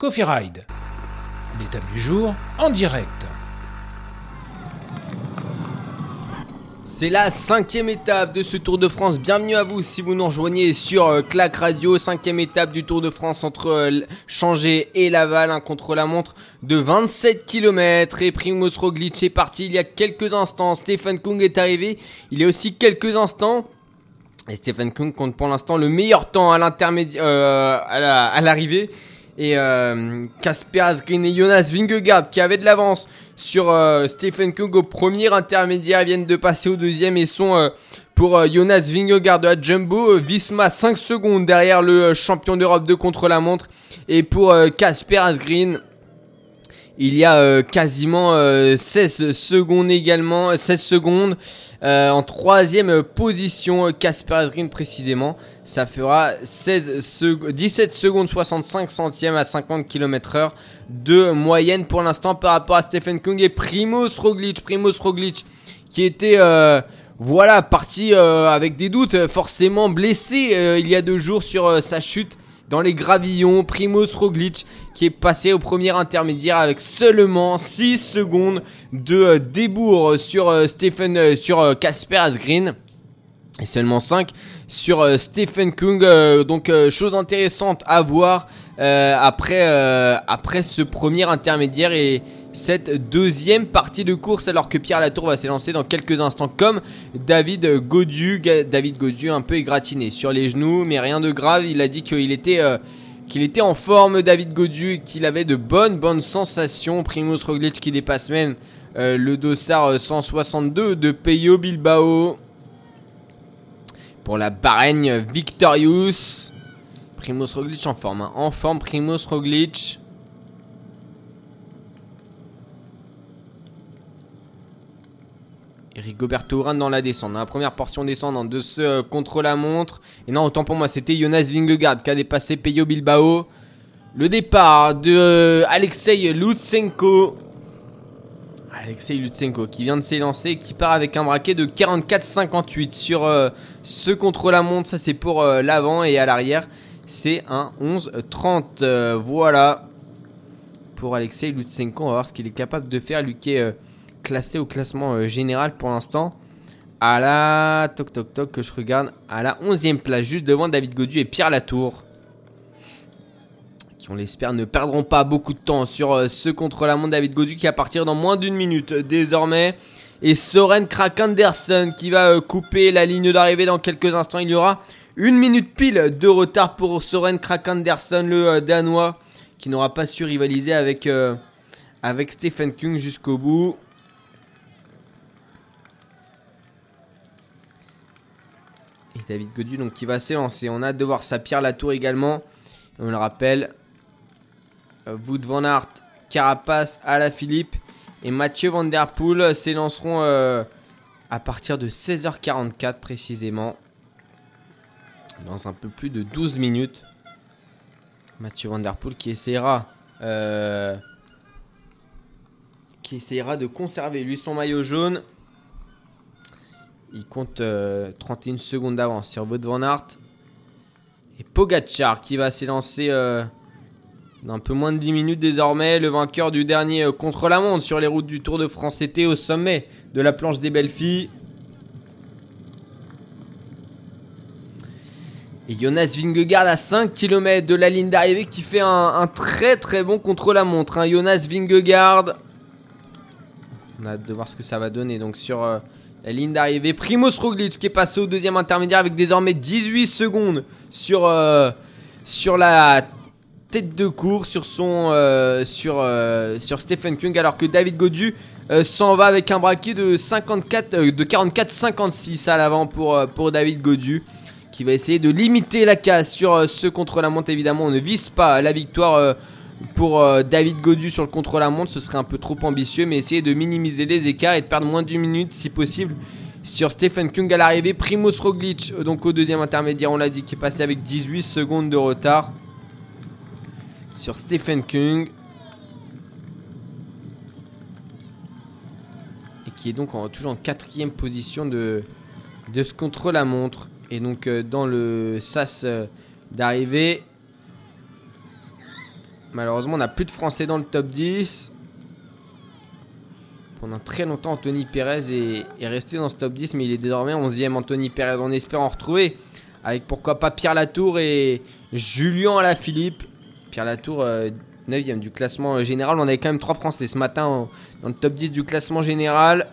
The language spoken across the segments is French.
Coffee Ride. L'étape du jour en direct. C'est la cinquième étape de ce Tour de France. Bienvenue à vous si vous nous rejoignez sur euh, Clac Radio. Cinquième étape du Tour de France entre euh, Changé et Laval, un contre-la-montre de 27 km. Et Primoz Roglic est parti il y a quelques instants. Stephen Kung est arrivé il y a aussi quelques instants. Et Stephen Kung compte pour l'instant le meilleur temps à euh, à l'arrivée et euh, Casper Asgreen et Jonas Vingegaard qui avaient de l'avance sur euh, Stephen Kung au premier intermédiaire viennent de passer au deuxième et sont euh, pour Jonas Vingegaard de la Jumbo, Visma 5 secondes derrière le champion d'Europe de contre-la-montre. Et pour Casper Asgreen il y a quasiment 16 secondes également, 16 secondes en troisième position, Casper précisément. Ça fera 16 17 secondes 65 centièmes à 50 km heure de moyenne pour l'instant par rapport à Stephen Kung et Primoz Roglic. Primoz Roglic qui était euh, voilà parti euh, avec des doutes, forcément blessé euh, il y a deux jours sur sa chute dans les gravillons. Primoz Roglic qui est passé au premier intermédiaire avec seulement 6 secondes de débours sur Stephen sur Casper Asgreen et seulement 5 sur euh, Stephen Kung. Euh, donc euh, chose intéressante à voir après, après ce premier intermédiaire et cette deuxième partie de course alors que Pierre Latour va s'élancer dans quelques instants comme David Godu. David Godu un peu égratigné sur les genoux mais rien de grave. Il a dit qu'il était... qu'il était en forme David Godu, qu'il avait de bonnes bonnes sensations. Primoz Roglic qui dépasse même le dossard 162 de Peyo Bilbao pour la Bahreïn Victorious. Primoz Roglic en forme. Hein. En forme, Primoz Roglic. Eric Goberto Urán dans la descente. Dans la première portion descendante de ce euh, contre-la-montre. Et non, autant pour moi, c'était Jonas Vingegaard qui a dépassé Peyo Bilbao. Le départ de euh, Alexei Lutsenko. Alexei Lutsenko qui vient de s'élancer, qui part avec un braquet de 44-58 sur euh, ce contre-la-montre. Ça, c'est pour l'avant et à l'arrière, c'est un 11-30. Euh, voilà pour Alexei Lutsenko. On va voir ce qu'il est capable de faire. Lui qui est classé au classement général pour l'instant. À la toc toc toc que je regarde à la 11e place, juste devant David Godu et Pierre Latour qui on l'espère ne perdront pas beaucoup de temps sur euh, ce contre-la-montre David Godu qui va partir dans moins d'une minute désormais. Et Soren Krakendersen qui va euh, couper la ligne d'arrivée dans quelques instants. Il y aura une minute pile de retard pour Soren Krakendersen, le euh, Danois, qui n'aura pas su rivaliser avec, avec Stephen Kung jusqu'au bout. David Godu donc qui va s'élancer. On a hâte de voir sa Pierre Latour également. On le rappelle, euh, Wood Van Aert, Carapace, Philippe et Mathieu Van Der Poel s'élanceront euh, à partir de 16h44 précisément. Dans un peu plus de 12 minutes. Mathieu Van Der Poel qui essaiera euh, qui essayera de conserver lui son maillot jaune. Il compte 31 secondes d'avance sur Wout Van. Et Pogachar qui va s'élancer d'un peu moins de 10 minutes désormais, le vainqueur du dernier euh, contre-la-montre sur les routes du Tour de France était au sommet de la planche des belles filles. Et Jonas Vingegaard à 5 km de la ligne d'arrivée qui fait un, très très bon contre-la-montre. Hein. Jonas Vingegaard. On a hâte de voir ce que ça va donner. Donc sur euh, la ligne d'arrivée, Primoz Roglic qui est passé au deuxième intermédiaire avec désormais 18 secondes sur, euh, sur la tête de course sur son euh, sur euh, sur Stephen Kung alors que David Godu s'en va avec un braquet de 54 de 44 56 à l'avant pour pour David Godu qui va essayer de limiter la casse sur ce contre-la-montre évidemment. On ne vise pas la victoire pour David Godu sur le contre-la-montre ce serait un peu trop ambitieux mais essayer de minimiser les écarts et de perdre moins d'une minute si possible sur Stephen Kung à l'arrivée Primoz Roglic donc au deuxième intermédiaire on l'a dit qui est passé avec 18 secondes de retard sur Stephen King. Et qui est donc toujours en quatrième position de, de ce contre-la-montre. Et donc euh, dans le sas euh, d'arrivée. Malheureusement, on n'a plus de Français dans le top 10. Pendant très longtemps, Anthony Perez est, resté dans ce top 10, mais il est désormais 11e. Anthony Perez, on espère en retrouver avec pourquoi pas Pierre Latour et Julien Alaphilippe. Pierre Latour, 9e euh, du classement général. On avait quand même 3 Français ce matin dans le top 10 du classement général.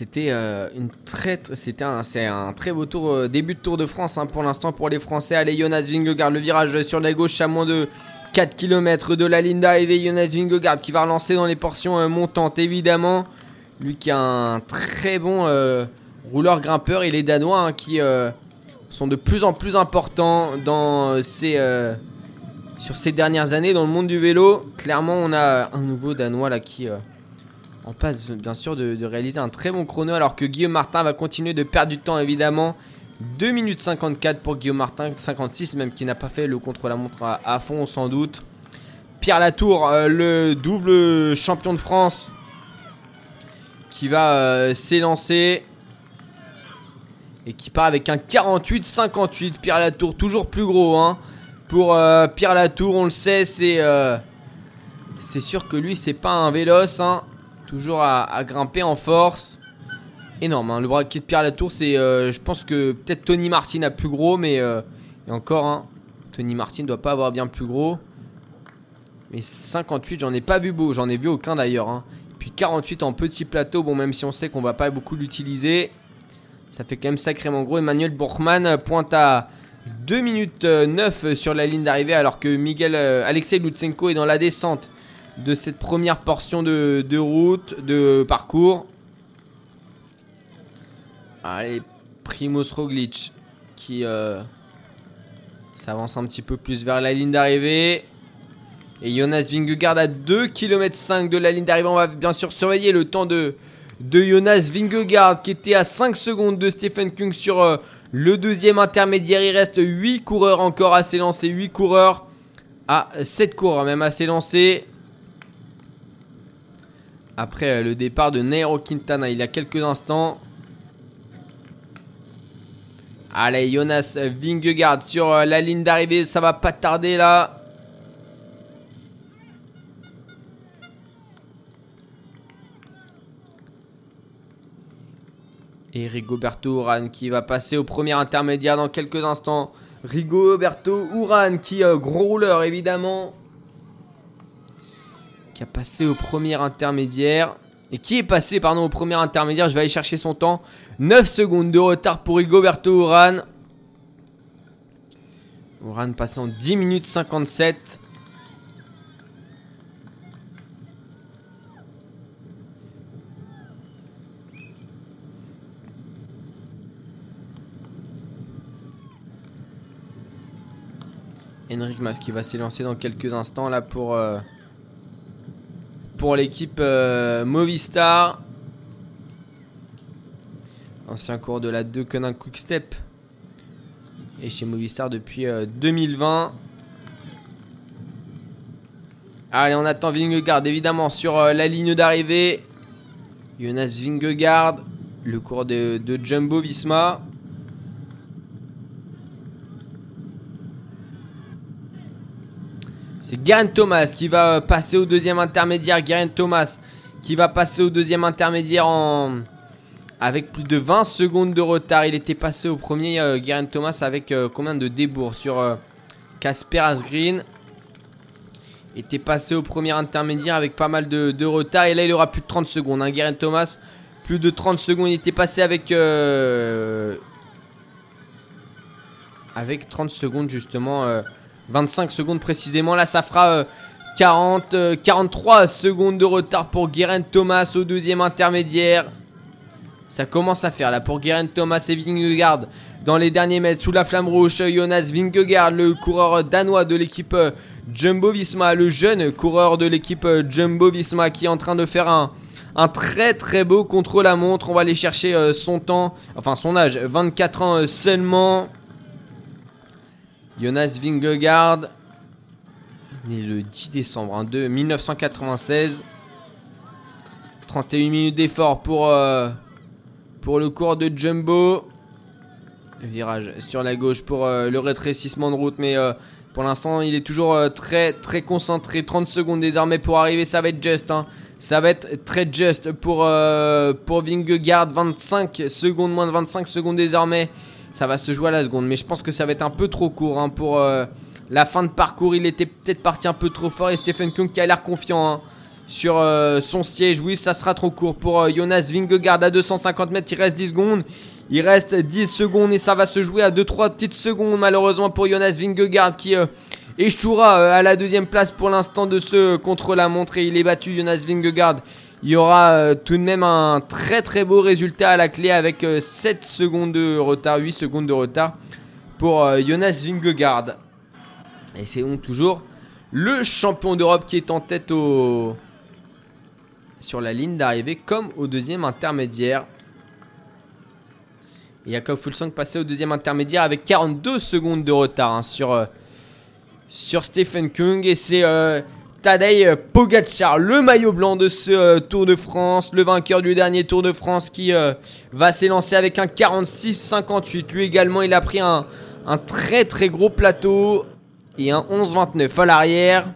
C'était euh, une très, un, c'est un très beau tour, euh, début de Tour de France hein, pour l'instant pour les Français. Allez, Jonas Vingegaard, le virage sur la gauche à moins de 4 km de la ligne d'arrivée. Jonas Vingegaard qui va relancer dans les portions euh, montantes évidemment. Lui qui a un très bon rouleur grimpeur et les Danois hein, qui sont de plus en plus importants sur ces dernières années dans le monde du vélo. Clairement, on a un nouveau Danois là qui on passe bien sûr de, réaliser un très bon chrono alors que Guillaume Martin va continuer de perdre du temps évidemment. 2 minutes 54 pour Guillaume Martin, 56 même qui n'a pas fait le contre-la-montre à, fond sans doute. Pierre Latour, euh, le double champion de France qui va euh, s'élancer et qui part avec un 48-58. Pierre Latour, toujours plus gros. Hein. Pour euh, Pierre Latour, on le sait, c'est c'est sûr que lui, c'est pas un véloce. Hein. Toujours à, grimper en force. Énorme, hein. le braquet de Pierre Latour, c'est. Euh, je pense que peut-être Tony Martin a plus gros, mais. Euh, et encore, hein, Tony Martin doit pas avoir bien plus gros. Mais 58, j'en ai pas vu beau, j'en ai vu aucun d'ailleurs. Hein. Puis 48 en petit plateau, bon, même si on sait qu'on va pas beaucoup l'utiliser. Ça fait quand même sacrément gros. Emmanuel Bourgman pointe à 2 minutes 9 euh, sur la ligne d'arrivée, alors que Miguel Alexei Lutsenko est dans la descente de cette première portion de, route, de parcours. Allez, Primoz Roglic qui euh, s'avance un petit peu plus vers la ligne d'arrivée. Et Jonas Vingegaard à 2 km 5 de la ligne d'arrivée. On va bien sûr surveiller le temps de, de Jonas Vingegaard qui était à 5 secondes de Stephen Kung sur euh, le deuxième intermédiaire. Il reste 8 coureurs encore à s'élancer. 8 coureurs à 7 coureurs même à s'élancer après euh, le départ de Nairo Quintana il y a quelques instants. Allez, Jonas Vingegaard sur euh, la ligne d'arrivée, ça va pas tarder là. Et Rigoberto Uran qui va passer au premier intermédiaire dans quelques instants. Rigoberto Uran qui, euh, gros rouleur évidemment qui a passé au premier intermédiaire. Et qui est passé, pardon, au premier intermédiaire? Je vais aller chercher son temps. 9 secondes de retard pour Rigoberto Uran. Uran passant 10 minutes 57. Henrik Mas qui va s'élancer dans quelques instants là pour... Euh, pour l'équipe euh, Movistar. Ancien cours de la 2 Quick Quickstep. Et chez Movistar depuis 2020. Euh, Allez, on attend Vingegaard évidemment sur euh, la ligne d'arrivée. Jonas Vingegaard, le cours de, de Jumbo Visma. Garen Thomas qui va euh, passer au deuxième intermédiaire. Garen Thomas qui va passer au deuxième intermédiaire en... avec plus de 20 secondes de retard. Il était passé au premier euh, Thomas avec euh, combien de débours sur Casper Asgreen. Il était passé au premier intermédiaire avec pas mal de, retard. Et là, il aura plus de 30 secondes. Hein. Thomas, plus de 30 secondes. Il était passé avec. avec 30 secondes justement 25 secondes précisément. Là, ça fera 40, euh, 43 euh, secondes de retard pour Guerin Thomas au deuxième intermédiaire. Ça commence à faire là pour Guerin Thomas et Vingegaard dans les derniers mètres sous la flamme rouge. Jonas Vingegaard, le coureur danois de l'équipe euh, Jumbo Visma, le jeune coureur de l'équipe Jumbo Visma qui est en train de faire un, très très beau contre-la-montre. On va aller chercher son temps, enfin son âge, 24 ans seulement. Jonas Vingegaard, né le 10 décembre hein, de 1996. 31 minutes d'effort pour, euh, pour le cours de Jumbo. Virage sur la gauche pour le rétrécissement de route, mais pour l'instant, il est toujours très très concentré. 30 secondes désormais pour arriver, ça va être juste. Hein. Ça va être très juste pour, pour Vingegaard. 25 secondes, moins de 25 secondes désormais. Ça va se jouer à la seconde, mais je pense que ça va être un peu trop court hein, pour la fin de parcours. Il était peut-être parti un peu trop fort et Stephen Kung qui a l'air confiant. Hein sur euh, son siège. Oui, ça sera trop court pour euh, Jonas Vingegaard à 250 mètres. Il reste 10 secondes. Il reste 10 secondes et ça va se jouer à 2-3 petites secondes malheureusement pour Jonas Vingegaard qui euh, échouera à la deuxième place pour l'instant de ce contre-la-montre et il est battu Jonas Vingegaard. Il y aura tout de même un très très beau résultat à la clé avec 7 secondes de retard, 8 secondes de retard pour Jonas Vingegaard. Et c'est donc toujours le champion d'Europe qui est en tête sur la ligne d'arrivée comme au deuxième intermédiaire. Et Jakob Fulsang passé au deuxième intermédiaire avec 42 secondes de retard hein, sur, euh, sur Stephen Kung. Et c'est euh, Tadej Pogacar, le maillot blanc de ce euh, Tour de France, le vainqueur du dernier Tour de France qui va s'élancer avec un 46-58. Lui également, il a pris un, très très gros plateau et un 11-29 à l'arrière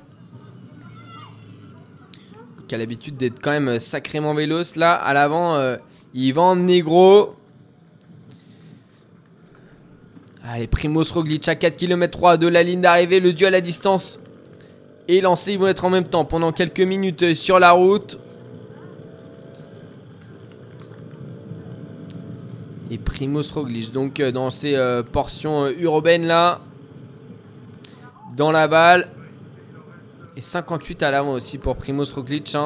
qui a l'habitude d'être quand même sacrément véloce. Là, à l'avant, euh, il va emmener gros. Allez, Primoz Roglic à 4 km 3 de la ligne d'arrivée. Le duel à distance est lancé. Ils vont être en même temps pendant quelques minutes sur la route. Et Primoz Roglic, donc euh, dans ces euh, portions urbaines là. Dans la balle. Et 58 à l'avant aussi pour Primoz Roglic.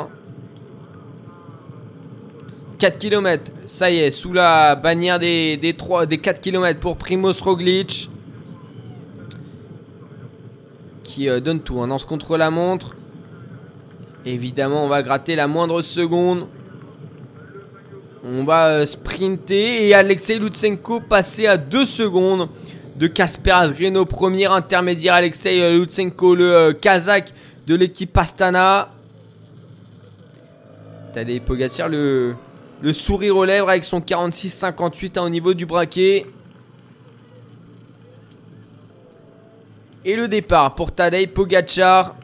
4 km, ça y est, sous la bannière des, des, 3, des 4 km pour Primoz Roglic. Euh, donne tout, hein, dans contre-la-montre. Évidemment, on va gratter la moindre seconde. On va euh, sprinter et Alexei Lutsenko passer à 2 secondes de Kasper Asgreen premier intermédiaire. Alexei euh, Lutsenko, le Kazakh de l'équipe Astana. des Pogacar, le, le sourire aux lèvres avec son 46-58 hein, au niveau du braquet. Et le départ pour Tadej Pogacar.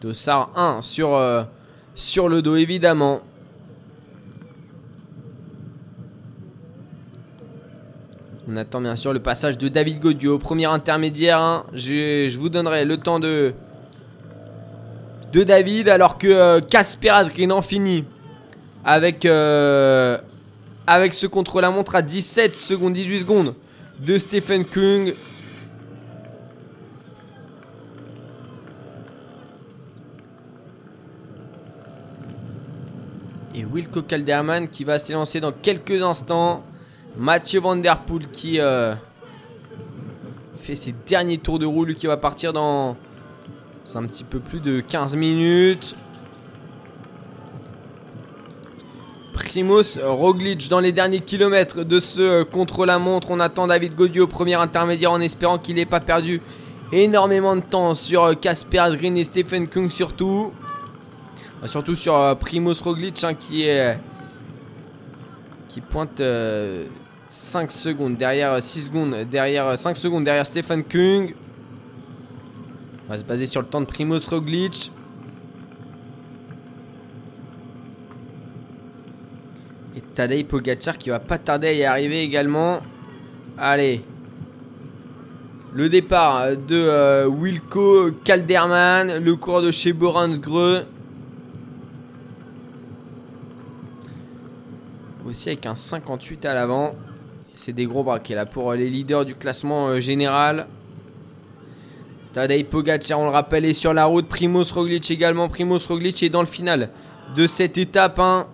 Dossard 1 sur, euh, sur le dos évidemment. On attend bien sûr le passage de David Godieu. Premier intermédiaire. Hein. Je, vous donnerai le temps de, de David. Alors que Casper euh, Asgreen en finit avec, euh, avec ce contre-la-montre à 17 secondes, 18 secondes de Stephen Kung. Et Wilco Calderman qui va s'élancer dans quelques instants. Mathieu Van Der Poel qui euh, fait ses derniers tours de roue. Lui qui va partir dans un petit peu plus de 15 minutes. Primoz Roglic dans les derniers kilomètres de ce contre-la-montre. On attend David Godieu au premier intermédiaire en espérant qu'il n'ait pas perdu énormément de temps sur Casper Green et Stephen Kung surtout. Surtout sur euh, Primoz Roglic hein, qui est qui pointe euh, 5 secondes derrière 6 secondes derrière 5 secondes derrière Stephen Kung. On va se baser sur le temps de Primoz Roglic. Tadej Pogacar qui va pas tarder à y arriver également. Allez. Le départ de euh, Wilco Calderman, le cours de chez Boransgreux. Aussi avec un 58 à l'avant. C'est des gros braquets là pour les leaders du classement euh, général. Tadej Pogacar, on le rappelle, est sur la route. Primoz Roglic également. Primoz Roglic est dans le final de cette étape. Hein.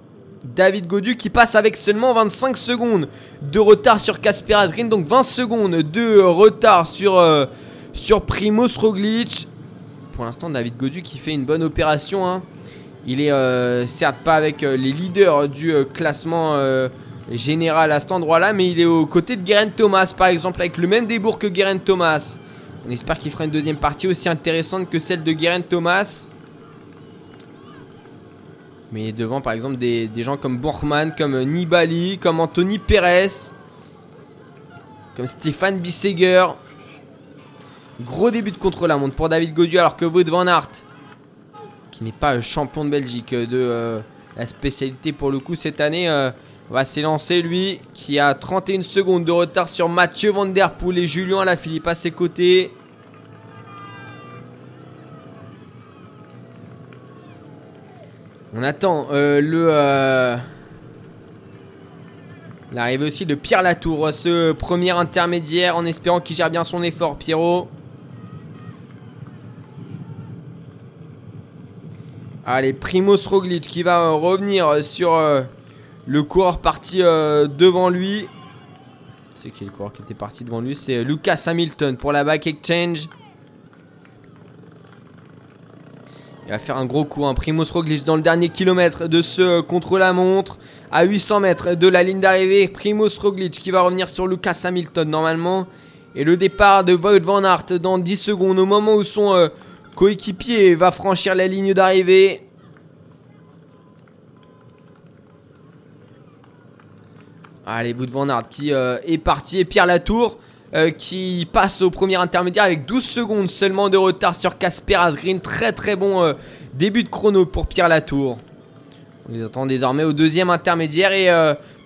David Godu qui passe avec seulement 25 secondes de retard sur Casper Asgreen. Donc 20 secondes de retard sur, euh, sur Roglic. Pour l'instant, David Godu qui fait une bonne opération. Hein. Il est euh, certes pas avec les leaders du classement général à cet endroit-là, mais il est aux côtés de Geraint Thomas, par exemple, avec le même débours que Geraint Thomas. On espère qu'il fera une deuxième partie aussi intéressante que celle de Geraint Thomas. Mais devant par exemple des, gens comme Bormann, comme Nibali, comme Anthony Perez, comme Stéphane Bisseger. Gros début de contre-la-montre pour David Godieu alors que Wout van Aert, qui n'est pas champion de Belgique de euh, la spécialité pour le coup cette année, euh, va s'élancer lui qui a 31 secondes de retard sur Mathieu Van Der Poel et Julien Alaphilippe à ses côtés. On attend euh, le l'arrivée aussi de Pierre Latour, ce premier intermédiaire en espérant qu'il gère bien son effort Pierrot. Allez, Primoz Roglic qui va euh, revenir sur euh, le coureur parti euh, devant lui. C'est qui le coureur qui était parti devant lui? C'est Lucas Hamilton pour la back exchange. Il va faire un gros coup. hein. Primoz Roglic dans le dernier kilomètre de ce contre-la-montre. À 800 mètres de la ligne d'arrivée. Primoz Roglic qui va revenir sur Lucas Hamilton normalement. Et le départ de Wout van Aert dans 10 secondes au moment où son coéquipier va franchir la ligne d'arrivée. Allez, Wout van Aert qui euh, est parti. Et Pierre Latour euh, qui passe au premier intermédiaire avec 12 secondes seulement de retard sur Casper Asgreen. Très très bon euh, début de chrono pour Pierre Latour. On les attend désormais au deuxième intermédiaire. Et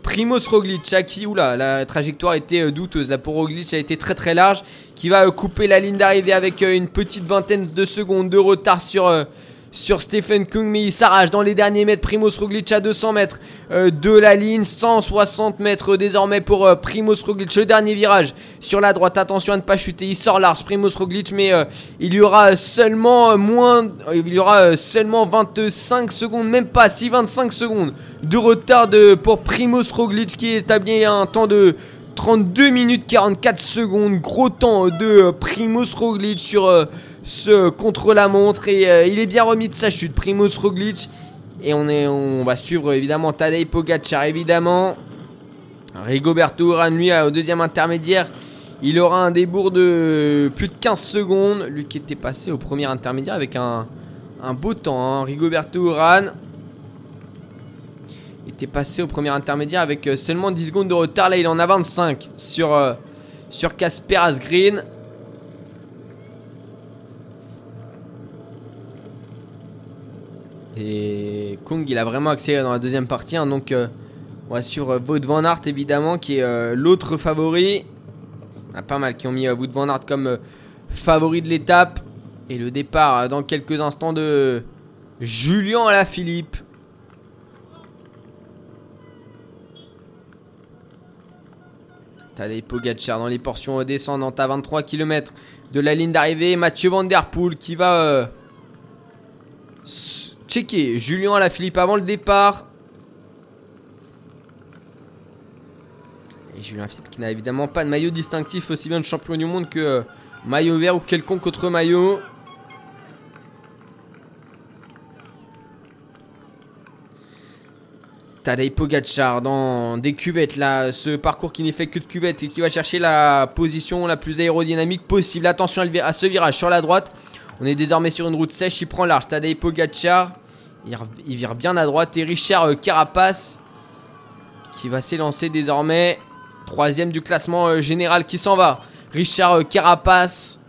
Primoz Roglic, qui, oula, la trajectoire était douteuse. La pour Roglic a été très très large. Qui va couper la ligne d'arrivée avec une petite vingtaine de secondes de retard sur sur Stephen Kung, mais il s'arrache dans les derniers mètres. Primoz Roglic à 200 mètres euh, de la ligne, 160 mètres désormais pour euh, Primoz Roglic. Le dernier virage sur la droite, attention à ne pas chuter. Il sort large, Primoz Roglic, mais euh, il y aura seulement moins, il y aura seulement 25 secondes, même pas si 25 secondes de retard de, pour Primoz Roglic qui établit un temps de 32 minutes 44 secondes. Gros temps de Primoz Roglic sur contre-la-montre et euh, il est bien remis de sa chute. Primoz Roglic. Et on, est, on va suivre évidemment Tadej Pogacar, évidemment. Rigoberto Urán, lui, au deuxième intermédiaire. Il aura un débours de plus de 15 secondes. Lui qui était passé au premier intermédiaire avec un, beau temps. Hein. Rigoberto Urán était passé au premier intermédiaire avec euh, seulement 10 secondes de retard. Là, il en a 25 sur, euh, sur Asgreen. Et Kung, il a vraiment accéléré dans la deuxième partie. Hein, donc, euh, on va suivre Wout Van Aert, évidemment, qui est euh, l'autre favori. Il y a pas mal qui ont mis euh, Wout Van Aert comme favori de l'étape. Et le départ dans quelques instants de Julien Alaphilippe. Tadej Pogacar dans les portions descendantes à 23 km de la ligne d'arrivée. Mathieu Van Der Poel qui va checker Julien à la Philippe avant le départ. Et Julien Philippe qui n'a évidemment pas de maillot distinctif aussi bien de champion du monde que euh, maillot vert ou quelconque autre maillot. Tadej Pogacar dans des cuvettes là, ce parcours qui n'est fait que de cuvettes et qui va chercher la position la plus aérodynamique possible. Attention à ce virage sur la droite. On est désormais sur une route sèche, il prend large. Tadej Pogacar, il, vire bien à droite. Et Richard euh, Carapace qui va s'élancer désormais. Troisième du classement euh, général qui s'en va. Richard euh, Carapace.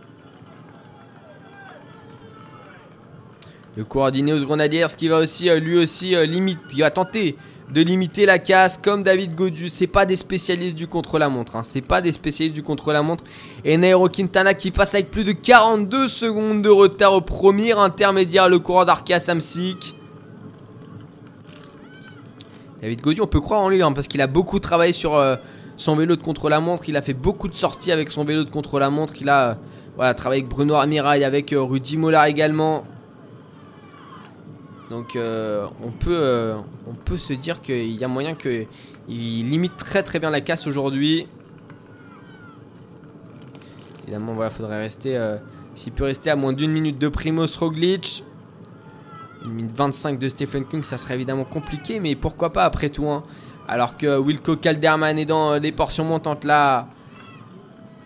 Le coordonné aux Grenadiers qui va aussi lui aussi limite, il va tenter de limiter la casse comme David Godu. C'est pas des spécialistes du contre-la-montre. Hein. C'est pas des spécialistes du contre-la-montre. Et Nairo Quintana qui passe avec plus de 42 secondes de retard au premier intermédiaire. Le coureur d'Arkea Samsic. David Godu, on peut croire en lui hein, parce qu'il a beaucoup travaillé sur euh, son vélo de contre-la-montre. Il a fait beaucoup de sorties avec son vélo de contre-la-montre. Il a voilà, travaillé avec Bruno Armirail, avec euh, Rudy Mollard également. Donc euh, on, peut, euh, se dire qu'il y a moyen qu'il limite très très bien la casse aujourd'hui. Évidemment, voilà, faudrait rester. Euh, s'il peut rester à moins d'une minute de Primoz Roglic. Une minute 25 de Stephen Kung, ça serait évidemment compliqué, mais pourquoi pas après tout. Hein. Alors que Wilco Calderman est dans des portions montantes là.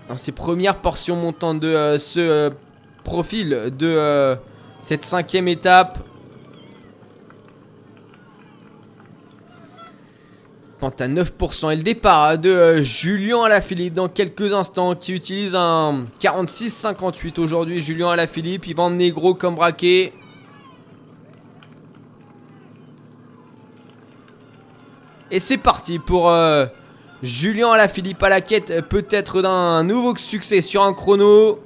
Dans ses premières portions montantes de ce profil de cette cinquième étape. Pente à 9% et le départ de euh, Julien Alaphilippe dans quelques instants qui utilise un 46-58 aujourd'hui. Julien Alaphilippe, il va emmener comme braquet. Et c'est parti pour euh, Julien Alaphilippe à la quête euh, peut-être d'un nouveau succès sur un chrono.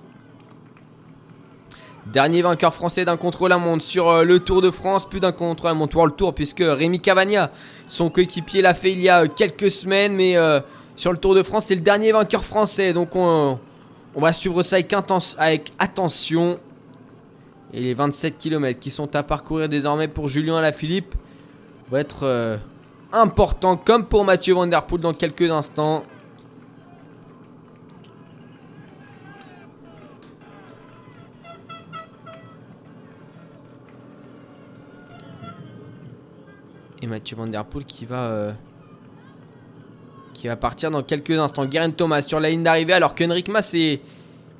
Dernier vainqueur français d'un contre-la-montre sur euh, le Tour de France, plus d'un contre-la-montre World Tour, puisque Rémi Cavagna, son coéquipier, l'a fait il y a quelques semaines, mais sur le Tour de France, c'est le dernier vainqueur français. Donc on, va suivre ça avec, avec attention. Et les 27 km qui sont à parcourir désormais pour Julien Alaphilippe vont être important comme pour Mathieu Van dans quelques instants. Et Mathieu Van euh, qui va partir dans quelques instants. Guerin Thomas sur la ligne d'arrivée alors qu'Henrik Mas est,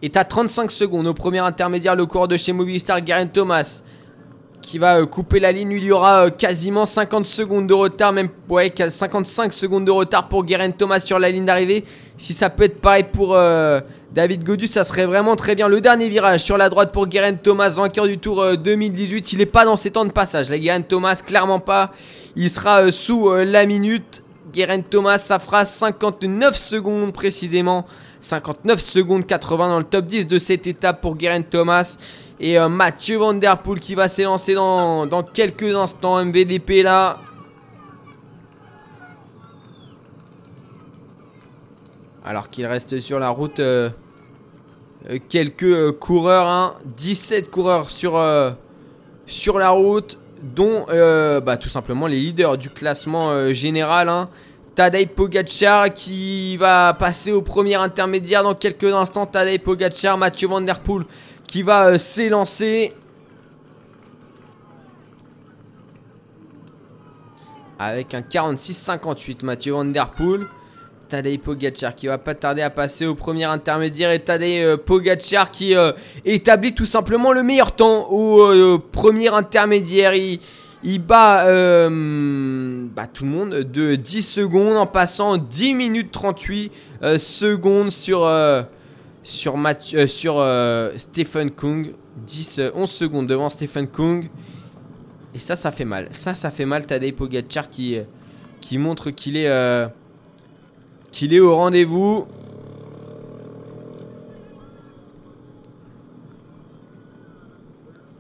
est à 35 secondes au premier intermédiaire le coureur de chez Movistar Guerin Thomas qui va euh, couper la ligne. Il y aura euh, quasiment 50 secondes de retard, même ouais, 55 secondes de retard pour Guerin Thomas sur la ligne d'arrivée. Si ça peut être pareil pour euh, David Godu, ça serait vraiment très bien. Le dernier virage sur la droite pour Guerin Thomas, vainqueur du Tour 2018. Il n'est pas dans ses temps de passage. La Guerin Thomas, clairement pas. Il sera sous la minute. Guerin Thomas, ça fera 59 secondes précisément. 59 secondes 80 dans le top 10 de cette étape pour Guerin Thomas. Et euh, Mathieu Van qui va s'élancer dans, quelques instants. MVDP là. Alors qu'il reste sur la route euh, euh, quelques coureurs. 17 hein. coureurs sur, la route. Dont bah, tout simplement les leaders du classement général. Hein. Tadej Pogacar qui va passer au premier intermédiaire dans quelques instants. Tadej Pogacar, Mathieu Van qui va euh, s'élancer. Avec un 46-58, Mathieu Van Der Poel. Tadej Pogacar qui va pas tarder à passer au premier intermédiaire et Tadej euh, Pogacar qui euh, établit tout simplement le meilleur temps au premier intermédiaire. Il, bat, bat, tout le monde de 10 secondes en passant 10 minutes 38 secondes sur sur, euh, euh, Stephen Kung. 10, 11 euh, secondes devant Stephen Kung. Et ça, ça fait mal. Ça, ça fait mal. Tadej Pogacar qui, qui montre qu'il est, qu'il est au rendez-vous.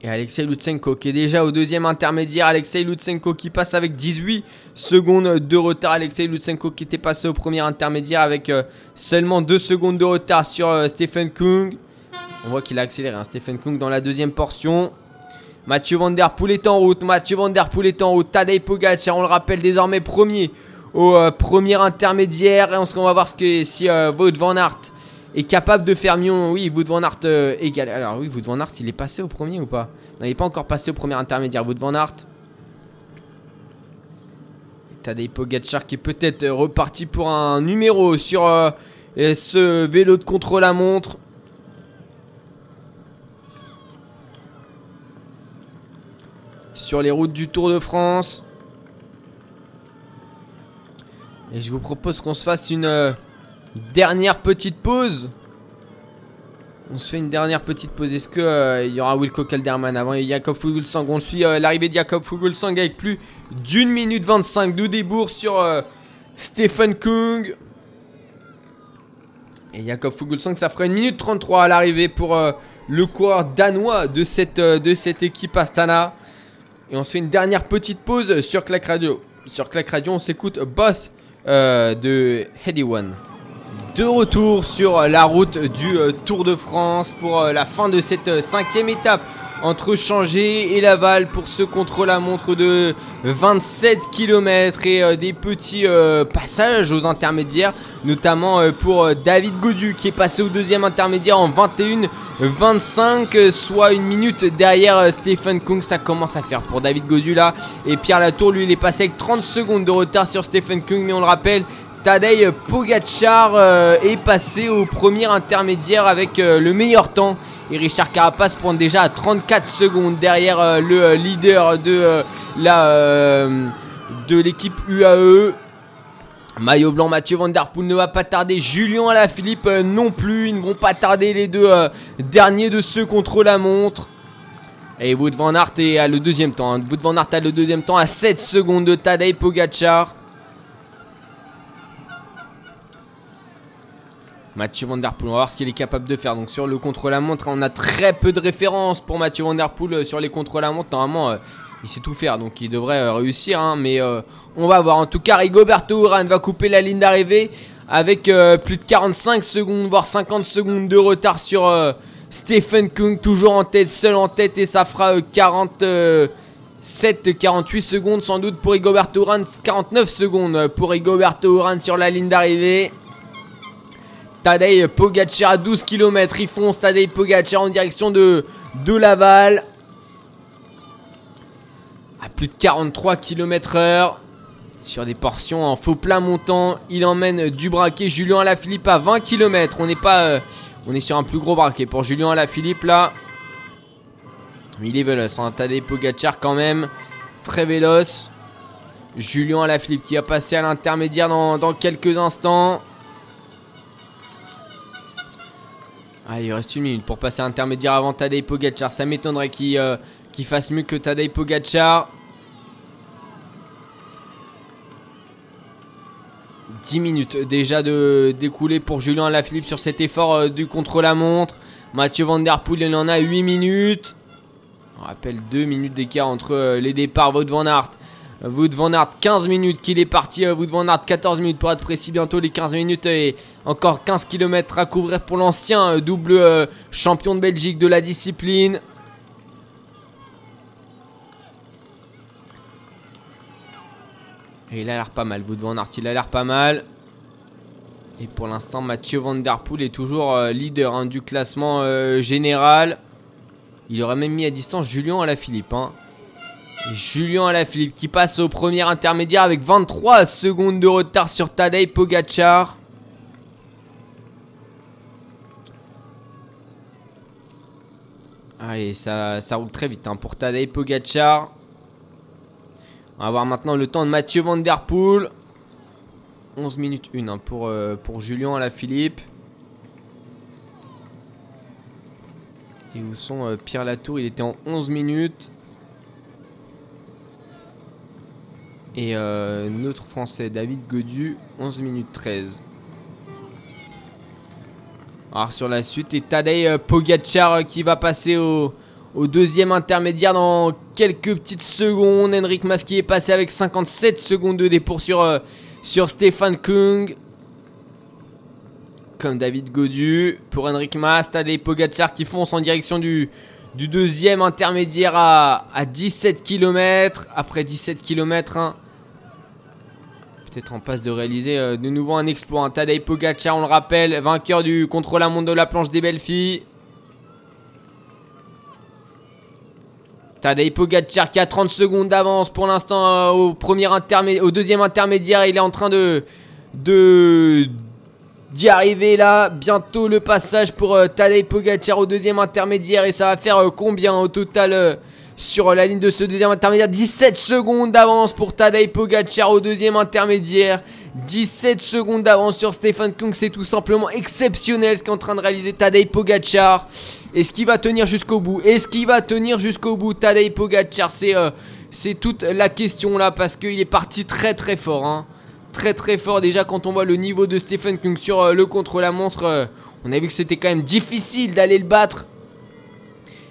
Et Alexei Lutsenko qui est déjà au deuxième intermédiaire. Alexei Lutsenko qui passe avec 18 secondes de retard. Alexei Lutsenko qui était passé au premier intermédiaire avec euh, seulement 2 secondes de retard sur euh, Stephen Kung. On voit qu'il a accéléré hein, Stephen Kung dans la deuxième portion. Mathieu Van Der Poel est en route. Mathieu Van Der Poel est en route. Tadej Pogacar, on le rappelle désormais premier au euh, premier intermédiaire. Et on va voir ce que si Wout Van Aert est capable de faire mieux. Oui, Wout van Aert euh, égal. Alors oui, Wout van Aert, il est passé au premier ou pas? Non, il n'est pas encore passé au premier intermédiaire. Wout van Aert. des Pogacar qui est peut-être reparti pour un numéro sur euh, ce vélo de contre-la-montre. Sur les routes du Tour de France. Et je vous propose qu'on se fasse une... Euh, Dernière petite pause. On se fait une dernière petite pause. Est-ce qu'il euh, y aura Wilco Kelderman avant et Jacob Fuglsang? On suit euh, l'arrivée de Jacob Fuglsang avec plus d'une minute 25 de débours sur euh, Stephen Kung. Et Jacob Fuglsang, ça fera une minute 33 à l'arrivée pour le coureur danois de cette, de cette équipe Astana. Et on se fait une dernière petite pause sur Clac Radio. Sur Clac Radio, on s'écoute Both de Heady One de retour sur la route du euh, Tour de France pour euh, la fin de cette euh, cinquième étape entre Changé et Laval pour ce contre-la-montre de 27 km et des petits passages aux intermédiaires, notamment pour David Godu qui est passé au deuxième intermédiaire en 21-25, soit une minute derrière Stephen Kung. Ça commence à faire pour David Godu là. Et Pierre Latour, lui, il est passé avec 30 secondes de retard sur Stephen Kung, mais on le rappelle, Tadej Pogacar euh, est passé au premier intermédiaire avec euh, le meilleur temps. Et Richard Carapace prend déjà à 34 secondes derrière euh, le leader de l'équipe UAE. Maillot blanc, Mathieu Van Der Poel ne va pas tarder. Julien Alaphilippe Philippe non plus. Ils ne vont pas tarder les deux derniers de ceux contre la montre. Et Wout Van Aert est à le deuxième temps. Hein. Van Aert a le deuxième temps à 7 secondes de Tadej Pogacar. Mathieu Van Der Poel, on va voir ce qu'il est capable de faire. Donc sur le contre-la-montre, on a très peu de références pour Mathieu Van Der Poel euh, sur les contre-la-montre. Normalement, euh, il sait tout faire, donc il devrait euh, réussir. Hein. mais on va voir. En tout cas, Rigoberto Urán va couper la ligne d'arrivée avec plus de 45 secondes, voire 50 secondes de retard sur Stephen Kung, toujours en tête, seul en tête, et ça fera 47, 48 secondes sans doute pour Rigoberto Urán, 49 secondes pour Rigoberto Urán sur la ligne d'arrivée. Tadej Pogacar à 12 km. Il fonce Tadej Pogacar en direction de, de Laval. À plus de 43 km heure. Sur des portions en faux plat montant. Il emmène du braquet. Julien Alaphilippe à 20 km. On n'est pas. Euh, on est sur un plus gros braquet pour Julien Alaphilippe là. Il est véloce. Hein. Tadej Pogacar quand même. Très véloce. Julien Alaphilippe qui va passer à l'intermédiaire dans quelques instants. Ah, il reste une minute pour passer intermédiaire avant Tadej Pogacar. Ça m'étonnerait qu'il euh, fasse mieux que Tadej Pogacar. 10 minutes déjà de découler pour Julien Alaphilippe sur cet effort euh, du contre-la-montre. Mathieu Van Der Poel, il en a 8 minutes. On rappelle 2 minutes d'écart entre euh, les départs. Wout Van Wood Van Aert 15 minutes qu'il est parti. Euh, Wood Van Aert 14 minutes pour être précis. Bientôt les 15 minutes et encore 15 km à couvrir pour l'ancien euh, double euh, champion de Belgique de la discipline. Et il a l'air pas mal. Wood Van Aert, il a l'air pas mal. Et pour l'instant, Mathieu Van Der Poel est toujours leader hein, du classement général. Il aurait même mis à distance Julien à la Philippe. Hein. Julien Alaphilippe qui passe au premier intermédiaire avec 23 secondes de retard sur Tadej Pogacar. Allez, ça, roule très vite hein, pour Tadej Pogacar. On va voir maintenant le temps de Mathieu Van Der Poel. 11 minutes 1 hein, pour, euh, pour Julien Alaphilippe. Et où sont euh, Pierre Latour? Il était en 11 minutes. Et euh, notre français David Godu, 11 minutes 13. Alors sur la suite, et Tadej euh, Pogacar euh, qui va passer au, deuxième intermédiaire dans quelques petites secondes. Henrik Mas qui est passé avec 57 secondes de dépour sur, Stéphane Kung. Comme David Godu. Pour Henrik Mas, Tadej Pogacar qui fonce en direction du, du deuxième intermédiaire à, 17 km. Après 17 km, hein, peut-être en passe de réaliser euh, de nouveau un exploit. Un Tadej on le rappelle, vainqueur du contre-la-montre de la planche des belles filles. Tadej Pogacar qui a 30 secondes d'avance pour l'instant euh, au, premier au deuxième intermédiaire. Il est en train de, de d'y arriver là. Bientôt le passage pour euh, Tadej Pogacar au deuxième intermédiaire. Et ça va faire euh, combien au total euh, sur la ligne de ce deuxième intermédiaire? 17 secondes d'avance pour Tadej Pogacar au deuxième intermédiaire. 17 secondes d'avance sur Stephen Kung. C'est tout simplement exceptionnel ce qu'est en train de réaliser Tadej Pogacar. Est-ce qu'il va tenir jusqu'au bout? Est-ce qu'il va tenir jusqu'au bout Tadej Pogacar? C'est c'est toute la question là parce qu'il est parti très très fort. Hein très très fort déjà quand on voit le niveau de Stephen Kung sur euh, le contre-la-montre. Euh, on a vu que c'était quand même difficile d'aller le battre.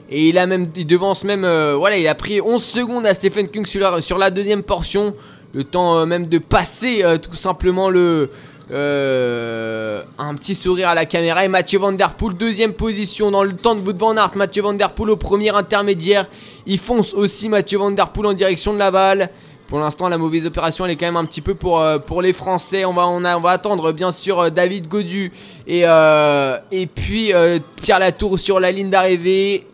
Et il a même, il devance même, euh, voilà, il a pris 11 secondes à Stephen Kung sur la, deuxième portion. Le temps même de passer tout simplement le, un petit sourire à la caméra. Et Mathieu Van Der Poel, deuxième position dans le temps de Wout Van Aert. Mathieu Van Der Poel au premier intermédiaire. Il fonce aussi Mathieu Van Der Poel en direction de la balle. Pour l'instant, la mauvaise opération, elle est quand même un petit peu pour, euh, pour les Français. On va, on, va attendre, bien sûr, euh, David Godu et, euh, et puis Pierre Latour sur la ligne d'arrivée.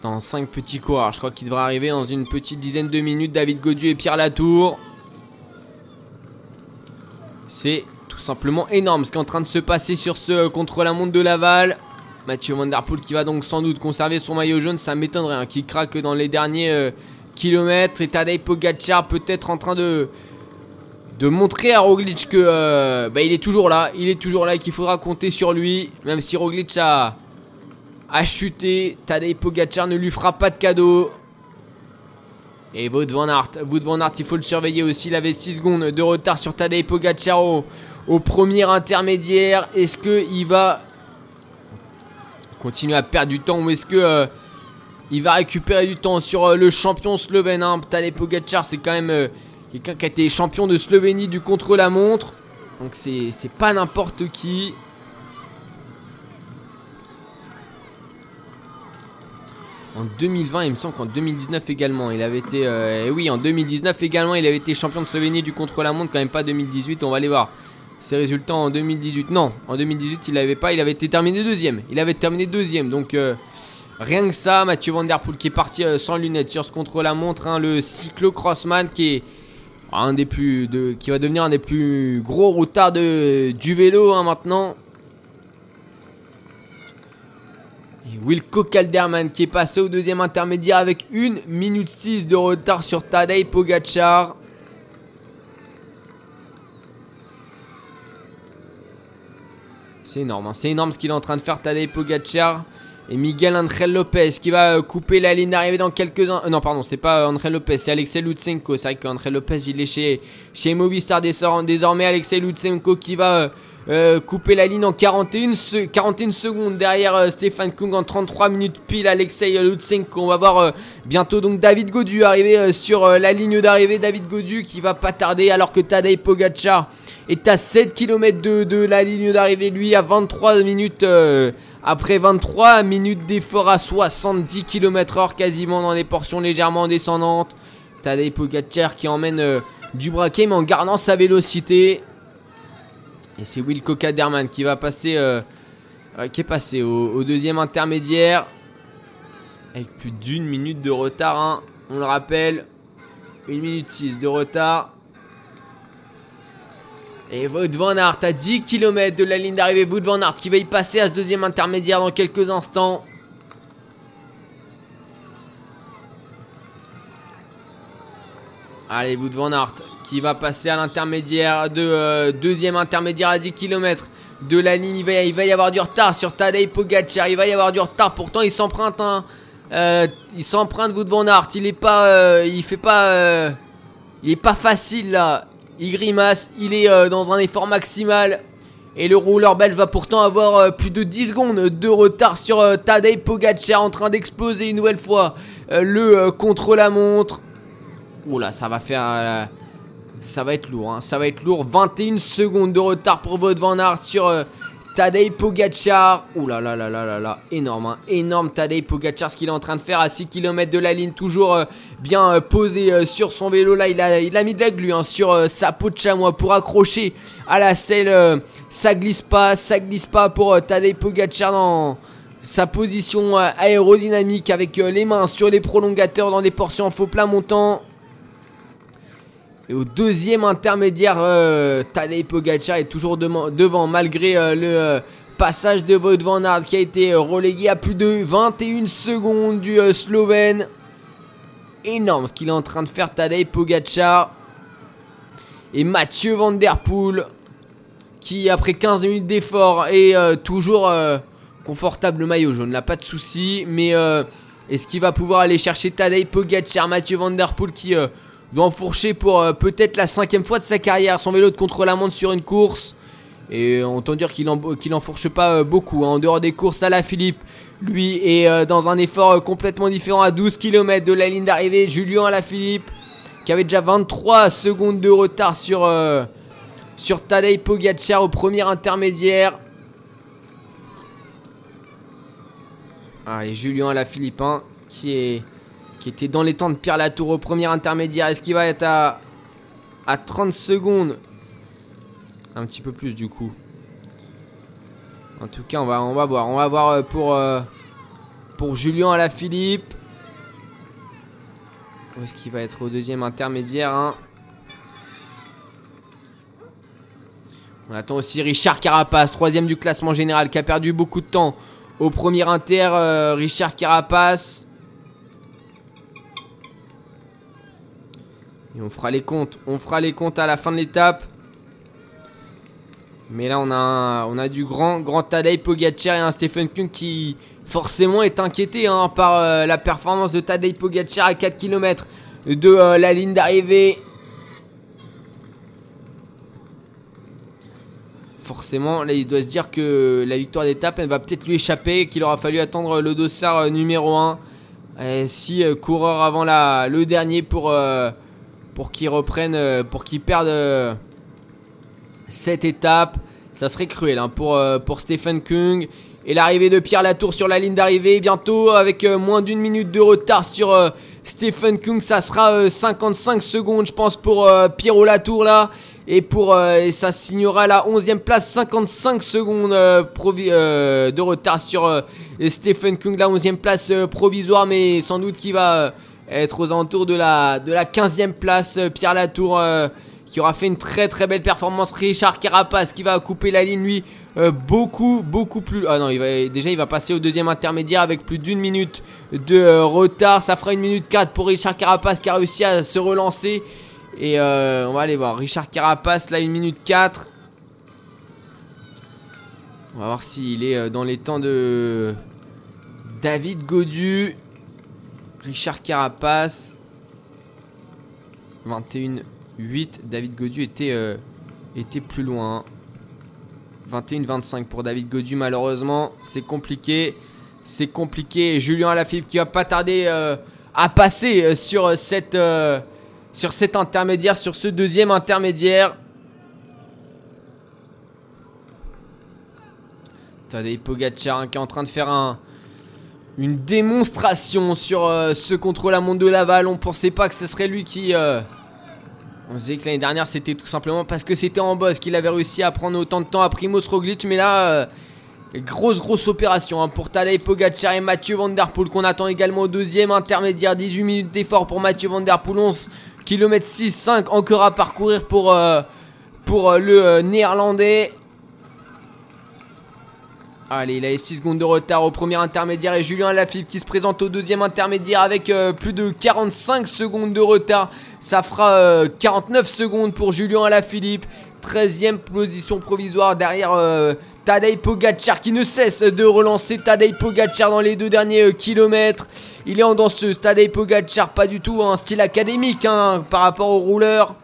Dans 5 petits coureurs, je crois qu'il devrait arriver dans une petite dizaine de minutes. David Godu et Pierre Latour. C'est tout simplement énorme ce qui est en train de se passer sur ce contre-la-montre de Laval. Mathieu Van Der Poel qui va donc sans doute conserver son maillot jaune. Ça m'étonnerait hein, qu'il craque dans les derniers km. Et Tadej Pogacar peut-être en train de, montrer à Roglic que euh, bah, il est toujours là. Il est toujours là et qu'il faudra compter sur lui. Même si Roglic a, chuté, Tadej Pogacar ne lui fera pas de cadeau. Et Wout van Aert, il faut le surveiller aussi. Il avait 6 secondes de retard sur Tadej Pogacar au, au premier intermédiaire. Est-ce qu'il va continuer à perdre du temps ou est-ce que euh, il va récupérer du temps sur euh, le champion slovène hein? Pogacar, c'est quand même euh, quelqu'un qui a été champion de Slovénie du contre-la-montre. Donc c'est pas n'importe qui. En 2020, il me semble qu'en 2019 également, il avait été. Euh, oui, en 2019 également, il avait été champion de Slovénie du contre-la-montre, quand même pas 2018. On va aller voir ses résultats en 2018. Non, en 2018, il n'avait pas. Il avait été terminé deuxième. Il avait terminé deuxième. Donc, euh, rien que ça, Mathieu Van Der Poel qui est parti euh, sans lunettes sur ce contre-la-montre. Hein, le cyclo-crossman qui est un des plus. Qui va devenir un des plus gros routards de, du vélo hein, maintenant. Wilco Calderman qui est passé au deuxième intermédiaire avec 1 minute 6 de retard sur Tadej Pogacar. C'est énorme, hein. c'est énorme ce qu'il est en train de faire Tadej Pogacar. Et Miguel Angel Lopez qui va euh, couper la ligne d'arrivée dans quelques. Euh, non, pardon, c'est pas Angel Lopez, c'est Alexei Lutsenko. C'est vrai qu'Angel Lopez il est chez, chez Movistar désormais. Alexei Lutsenko qui va euh, euh, couper la ligne en 41, 41 secondes derrière euh, Stéphane Kung en 33 minutes pile. Alexei Lutsenko. On va voir euh, bientôt donc David Godu arriver sur la ligne d'arrivée. David Godu qui va pas tarder alors que Tadej Pogacar est à 7 km de, de la ligne d'arrivée. Lui à 23 minutes. après 23 minutes d'effort à 70 km/h quasiment dans des portions légèrement descendantes. Tadej Pogacar qui emmène du braquet mais en gardant sa vélocité. Et c'est Wilco Kaderman qui va passer, euh, euh, qui est passé au, deuxième intermédiaire. Avec plus d'une minute de retard, hein. on le rappelle. Une minute 6 de retard. Et Wout van Aert à 10 km de la ligne d'arrivée. Wout van Aert qui va y passer à ce deuxième intermédiaire dans quelques instants. Allez, Wout van Aert qui va passer à l'intermédiaire de euh, deuxième intermédiaire à 10 km de la ligne. Il va, il va, y avoir du retard sur Tadej Pogacar. Il va y avoir du retard. Pourtant, il s'emprunte un. Euh, il s'emprunte Wout van Aert. Il est pas. Euh, il fait pas. il est pas facile là. Il grimace. Il est dans un effort maximal. Et le rouleur belge va pourtant avoir plus de 10 secondes de retard sur Tadej Pogacar en train d'exploser une nouvelle fois le contre-la-montre. Oula, ça va faire ça va être lourd, hein. ça va être lourd. 21 secondes de retard pour votre Van Aert sur euh, Tadej Pogacar. Ouh là là là énorme, hein. énorme Tadej Pogacar ce qu'il est en train de faire à 6 km de la ligne, toujours euh, bien euh, posé sur son vélo. Là, il a, il a mis de la glu hein, sur sa peau de chamois pour accrocher à la selle. ça glisse pas, ça glisse pas pour Tadej Pogacar dans sa position aérodynamique avec les mains sur les prolongateurs dans des portions en faux plat montant. Et au deuxième intermédiaire, euh, Tadej Pogacar est toujours devant malgré euh, le euh, passage de Wout van qui a été relégué à plus de 21 secondes du Slovène. Énorme ce qu'il est en train de faire Tadej Pogacar. Et Mathieu Van Der Poel qui après 15 minutes d'effort est toujours confortable le maillot jaune, n'a pas de souci. Mais est-ce qu'il va pouvoir aller chercher Tadej Pogacar, Mathieu Van Der Poel qui doit enfourcher pour euh, peut-être la cinquième fois de sa carrière son vélo de contre-la-montre sur une course. Et on entend dire qu'il n'enfourche pas euh, beaucoup. Hein. En dehors des courses à la Philippe, lui est euh, dans un effort complètement différent à 12 km de la ligne d'arrivée. Julien à la Philippe, qui avait déjà 23 secondes de retard sur, sur Tadej Pogacar au premier intermédiaire. Allez, Julien à la hein, qui est qui était dans les temps de Pierre Latour au premier intermédiaire. Est-ce qu'il va être à, à 30 secondes? Un petit peu plus du coup. En tout cas, on va, voir. On va voir euh, pour, euh, pour Julien à la Philippe. Où est-ce qu'il va être au deuxième intermédiaire hein? On attend aussi Richard Carapace, troisième du classement général, qui a perdu beaucoup de temps au premier inter. Euh, Richard Carapace Et on fera les comptes. On fera les comptes à la fin de l'étape. Mais là, on a, du grand, grand Tadej Pogacar et un Stephen Kung qui forcément est inquiété hein, par euh, la performance de Tadej Pogacar à 4 km de euh, la ligne d'arrivée. Forcément, là, il doit se dire que la victoire d'étape, va peut-être lui échapper, qu'il aura fallu attendre le dossard euh, numéro 1. si coureur avant le dernier pour, pour qu'il reprenne, pour qu'il perde cette étape. Ça serait cruel hein, pour, euh, pour Stephen Kung. Et l'arrivée de Pierre Latour sur la ligne d'arrivée bientôt avec euh, moins d'une minute de retard sur euh, Stephen Kung. Ça sera 55 secondes je pense pour Pierrot Latour là. Et, pour, et ça signera la 11e place, 55 secondes de retard sur Stephen Kung, la 11e place provisoire, mais sans doute qu'il va être aux alentours de la, de la 15e place. Pierre Latour qui aura fait une très très belle performance. Richard Carapace qui va couper la ligne lui euh, beaucoup beaucoup plus. Ah non, il va, déjà il va passer au deuxième intermédiaire avec plus d'une minute de euh, retard. Ça fera une minute 4 pour Richard Carapace qui a réussi à se relancer. Et euh, on va aller voir. Richard Carapace là une minute 4. On va voir s'il est dans les temps de David Godu. Richard Carapace. 21 8. David Godu était, euh, plus loin. 21-25 pour David Godu, malheureusement. C'est compliqué. C'est compliqué. Julien Alaphilippe qui va pas tarder euh, à passer euh, sur, cette, sur cet intermédiaire, sur ce deuxième intermédiaire. Tadej Pogacar hein, qui est en train de faire un, une démonstration sur ce contre-la-montre de Laval. On pensait pas que ce serait lui qui on se disait que l'année dernière c'était tout simplement parce que c'était en boss qu'il avait réussi à prendre autant de temps à Primoz Roglic. Mais là, euh, grosse grosse opération hein, pour Tadej Pogacar et Mathieu Van Der Poel qu'on attend également au deuxième intermédiaire. 18 minutes d'effort pour Mathieu Van Der Poel, 11 km 6-5 encore à parcourir pour, euh, euh, le néerlandais. Allez, il a 6 secondes de retard au premier intermédiaire et Julien Lafilippe qui se présente au deuxième intermédiaire avec plus de 45 secondes de retard. Ça fera 49 euh, secondes pour Julien Alaphilippe. 13e position provisoire derrière euh, Tadej Pogacar qui ne cesse de relancer Tadej Pogacar dans les deux derniers euh, kilomètres. Il est en danseuse. Tadej Pogacar, pas du tout un style académique hein, par rapport au rouleur.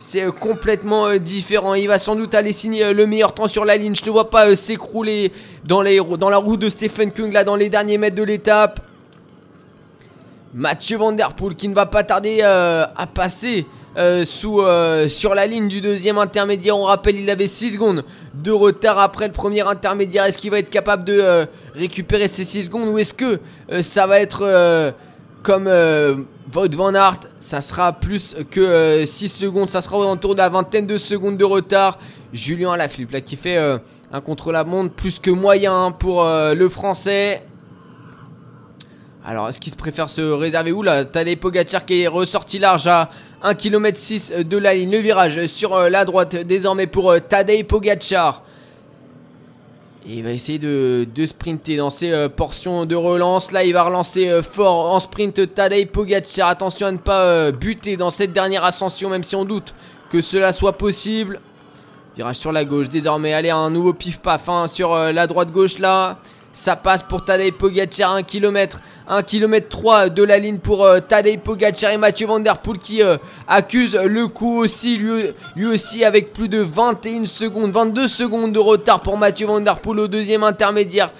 C'est complètement différent. Il va sans doute aller signer le meilleur temps sur la ligne. Je ne vois pas s'écrouler dans, la roue de Stephen Kung là dans les derniers mètres de l'étape. Mathieu Van qui ne va pas tarder euh, à passer euh, euh, sur la ligne du deuxième intermédiaire. On rappelle, il avait 6 secondes de retard après le premier intermédiaire. Est-ce qu'il va être capable de récupérer ces 6 secondes ou est-ce que ça va être comme Wout Van Aert Ça sera plus que 6 secondes. Ça sera autour de la vingtaine de secondes de retard. Julien Lafilippe là qui fait un contre-la-montre plus que moyen pour le français. Alors, est-ce qu'il se préfère se réserver où là? Tadej Pogacar qui est ressorti large à 1 km 6 de la ligne. Le virage sur euh, la droite désormais pour euh, Tadej Pogacar. Il va essayer de, sprinter dans ces euh, portions de relance. Là, il va relancer fort en sprint Tadej Pogacar. Attention à ne pas buter dans cette dernière ascension, même si on doute que cela soit possible. Virage sur la gauche désormais. Allez, un nouveau pif-paf hein, sur la droite-gauche là. Ça passe pour Tadej Pogacar 1 km. 1 km 3 de la ligne pour euh, Tadej Pogacar et Mathieu Van qui euh, accuse le coup aussi lui, aussi avec plus de 21 secondes, 22 secondes de retard pour Mathieu Van au deuxième intermédiaire.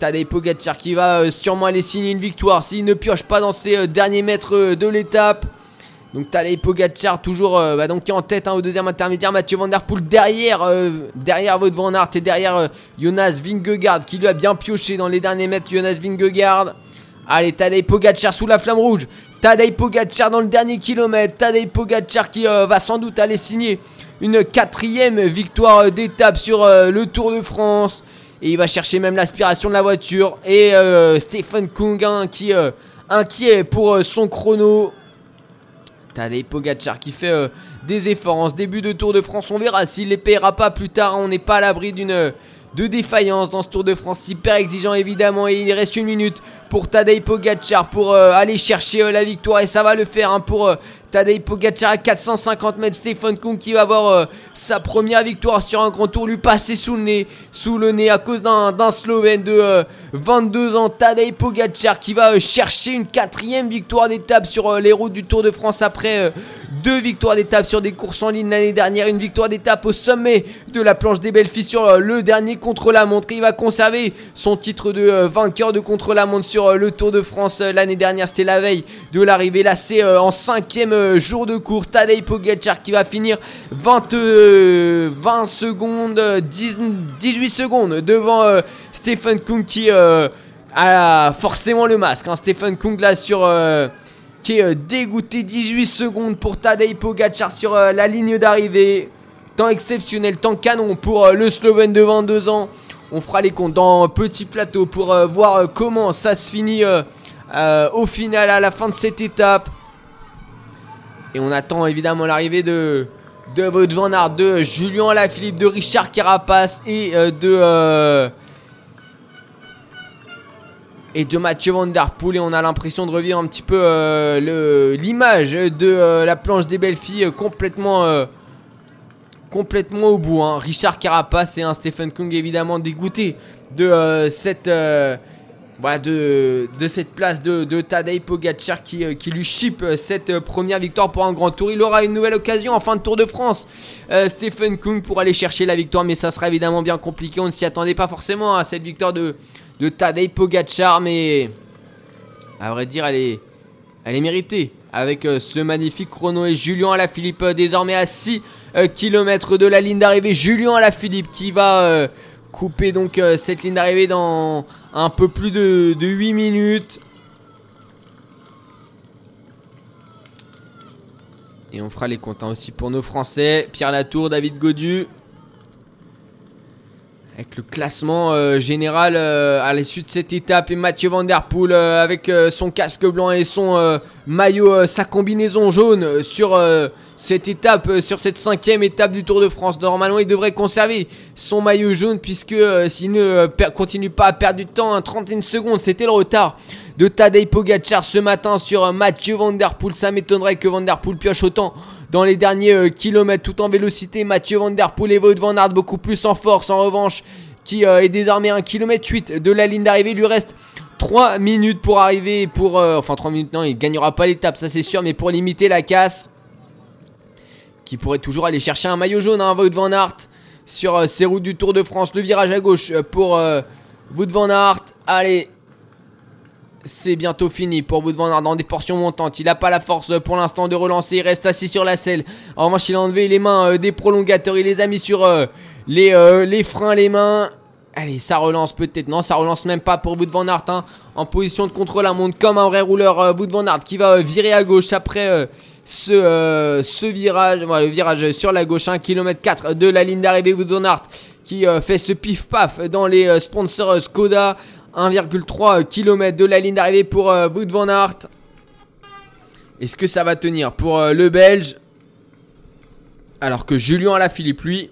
Tadej Pogacar qui va euh, sûrement aller signer une victoire s'il ne pioche pas dans ses derniers mètres de l'étape. Donc Tadej Pogacar toujours euh, bah, donc, qui est en tête hein, au deuxième intermédiaire. Mathieu Van Der Poel derrière, euh, derrière votre Van Aert et derrière euh, Jonas Vingegaard qui lui a bien pioché dans les derniers mètres. Jonas Vingegaard. Allez, Tadej Pogacar sous la flamme rouge. Tadej Pogacar dans le dernier kilomètre. Tadej Pogacar qui va sans doute aller signer une quatrième victoire d'étape sur le Tour de France. Et il va chercher même l'aspiration de la voiture. Et Stephen Kung hein, qui inquiet pour son chrono. Tadej Pogacar qui fait euh, des efforts en ce début de Tour de France. On verra s'il les payera pas plus tard. On n'est pas à l'abri d'une euh, de défaillance dans ce Tour de France hyper exigeant évidemment et il reste une minute pour Tadej Pogacar pour aller chercher la victoire et ça va le faire hein, pour Tadej Pogacar à 450 mètres. Stephen Kung qui va avoir euh, sa première victoire sur un grand tour. Lui passer sous le nez, sous le nez à cause d'un Slovène de 22 euh, ans. Tadej Pogacar qui va euh, chercher une quatrième victoire d'étape sur les routes du Tour de France après deux victoires d'étape sur des courses en ligne l'année dernière. Une victoire d'étape au sommet de la planche des belles sur le dernier contre-la-montre. Il va conserver son titre de vainqueur de contre-la-montre sur le Tour de France l'année dernière. C'était la veille de l'arrivée. Là, c'est en cinquième jour de course. Tadej Pogacar qui va finir 20, 20 euh, secondes, 18 secondes devant euh, Stephen Kung qui euh, a forcément le masque. Hein. Stephen Kung là sur qui est dégoûté 18 secondes pour Tadej Pogacar sur la ligne d'arrivée. Temps exceptionnel, temps canon pour le Slovène de 22 ans. On fera les comptes dans petit plateau pour voir comment ça se finit au final à la fin de cette étape. Et on attend évidemment l'arrivée de, de Wout van de Julien Alaphilippe, de Richard Carapace et euh, de... Euh, et de Mathieu Van Der Poel et on a l'impression de revivre un petit peu euh, l'image de la planche des belles filles complètement complètement au bout. Hein. Richard Carapace et un Stephen Kung évidemment dégoûté de cette de, cette place de, de Tadej Pogacar qui, euh, lui chip euh, cette euh, première victoire pour un grand tour. Il aura une nouvelle occasion en fin de Tour de France. Stephen Kung pour aller chercher la victoire, mais ça sera évidemment bien compliqué. On ne s'y attendait pas forcément à cette victoire de, de Tadej Pogacar, mais à vrai dire, elle est, elle est méritée. Avec ce magnifique chrono et Julien Alaphilippe désormais à 6 km de la ligne d'arrivée. Julien Alaphilippe qui va couper donc cette ligne d'arrivée dans un peu plus de, 8 minutes. Et on fera les comptes hein, aussi pour nos Français. Pierre Latour, David Godu. Avec le classement euh, général euh, à l'issue de cette étape. Et Mathieu Van Der Poel euh, avec son casque blanc et son maillot, sa combinaison jaune sur cette étape, sur cette cinquième étape du Tour de France. Normalement, il devrait conserver son maillot jaune puisque s'il ne continue pas à perdre du temps, 31 hein, secondes, c'était le retard de Tadej Pogacar ce matin sur Mathieu Van Der Poel. Ça m'étonnerait que Van Der Poel pioche autant dans les derniers euh, kilomètres tout en vélocité. Mathieu Van Der Poel et Wout Van Aert beaucoup plus en force en revanche qui euh, est désormais 1 km 8 de la ligne d'arrivée. Il lui reste 3 minutes pour arriver pour euh, enfin 3 minutes non, il gagnera pas l'étape, ça c'est sûr mais pour limiter la casse qui pourrait toujours aller chercher un maillot jaune hein, Wout Van Aert sur ces routes du Tour de France, le virage à gauche pour Wout Van Aert. Allez, c'est bientôt fini pour vous vendre dans des portions montantes. Il n'a pas la force pour l'instant de relancer. Il reste assis sur la selle. En revanche, il a enlevé les mains euh, des prolongateurs. Il les a mis sur euh, les, euh, les, freins, les mains. Allez, ça relance peut-être. Non, ça relance même pas pour Wout van Aert. Hein. en position de contrôle à monte comme un vrai rouleur. Wout van Aert qui va virer à gauche après ce, virage. le virage sur la gauche. 1 km 4 de la ligne d'arrivée. Wout van Aert qui fait ce pif-paf dans les sponsors Skoda. 1,3 km de la ligne d'arrivée pour euh, van Aert. Est-ce que ça va tenir pour euh, le Belge? Alors que Julien Alaphilippe, lui,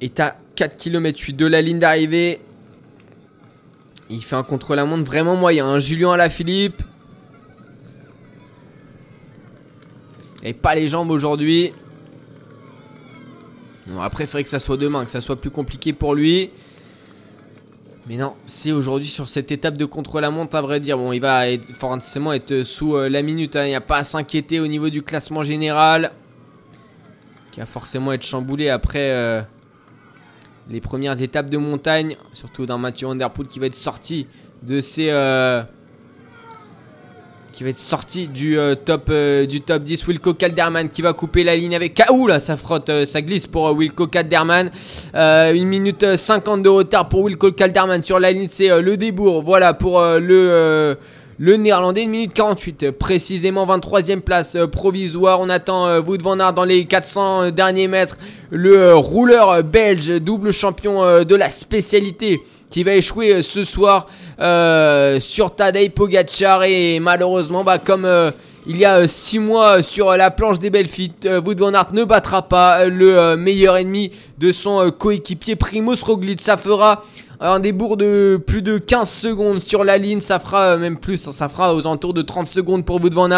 est à 4 km 8 de la ligne d'arrivée. Il fait un contre-la-montre vraiment moyen. Hein. Julien Alaphilippe. Et pas les jambes aujourd'hui. après, il faudrait que ça soit demain, que ça soit plus compliqué pour lui. Mais non, c'est aujourd'hui sur cette étape de contre-la-montre, à vrai dire. Bon, il va forcément être sous euh, la minute. Hein. Il n'y a pas à s'inquiéter au niveau du classement général. Qui va forcément être chamboulé après euh, les premières étapes de montagne. Surtout d'un Mathieu Underpool qui va être sorti de ses, euh, qui va être sorti du, euh, top, euh, du top 10. Wilco Calderman qui va couper la ligne avec. Là, ça frotte, euh, ça glisse pour Wilco Calderman. 1 minute 50 de retard pour Wilco Calderman sur la ligne. C'est le débours. Voilà pour le. néerlandais, 1 minute 48, précisément 23e place provisoire. On attend Wout van Aert dans les 400 derniers mètres. Le rouleur belge, double champion de la spécialité qui va échouer euh, ce soir euh, sur Tadej Pogacar et malheureusement bah, comme euh, il y a 6 mois sur la planche des Belfites, Wout van ne battra pas le meilleur ennemi de son coéquipier Primoz Roglic. Ça fera un débours de plus de 15 secondes sur la ligne. Ça fera même plus, ça, fera aux alentours de 30 secondes pour de Van.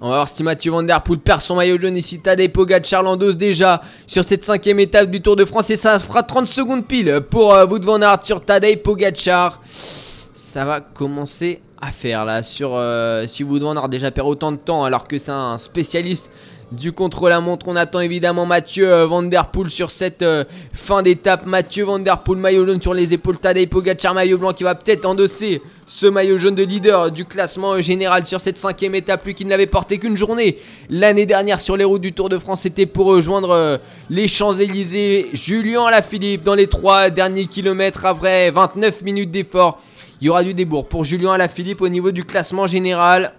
On va voir si Mathieu Van Der Poel perd son maillot jaune ici. Tadej Pogacar l'endosse déjà sur cette cinquième étape du Tour de France. Et ça fera 30 secondes pile pour euh, Wout Van Aert sur Tadej Pogacar. Ça va commencer à faire là. Sur, euh, si Wout Van Aert déjà perd autant de temps alors que c'est un spécialiste du contre-la-montre. On attend évidemment Mathieu euh, Van sur cette euh, fin d'étape. Mathieu Van Der maillot jaune sur les épaules. Tadej Pogacar, maillot blanc qui va peut-être endosser ce maillot jaune de leader du classement euh, général sur cette cinquième étape. Lui qui ne l'avait porté qu'une journée l'année dernière sur les routes du Tour de France. C'était pour rejoindre les Champs-Élysées. Julien Alaphilippe dans les trois derniers kilomètres après 29 minutes d'effort. Il y aura du débours pour Julien Alaphilippe au niveau du classement général.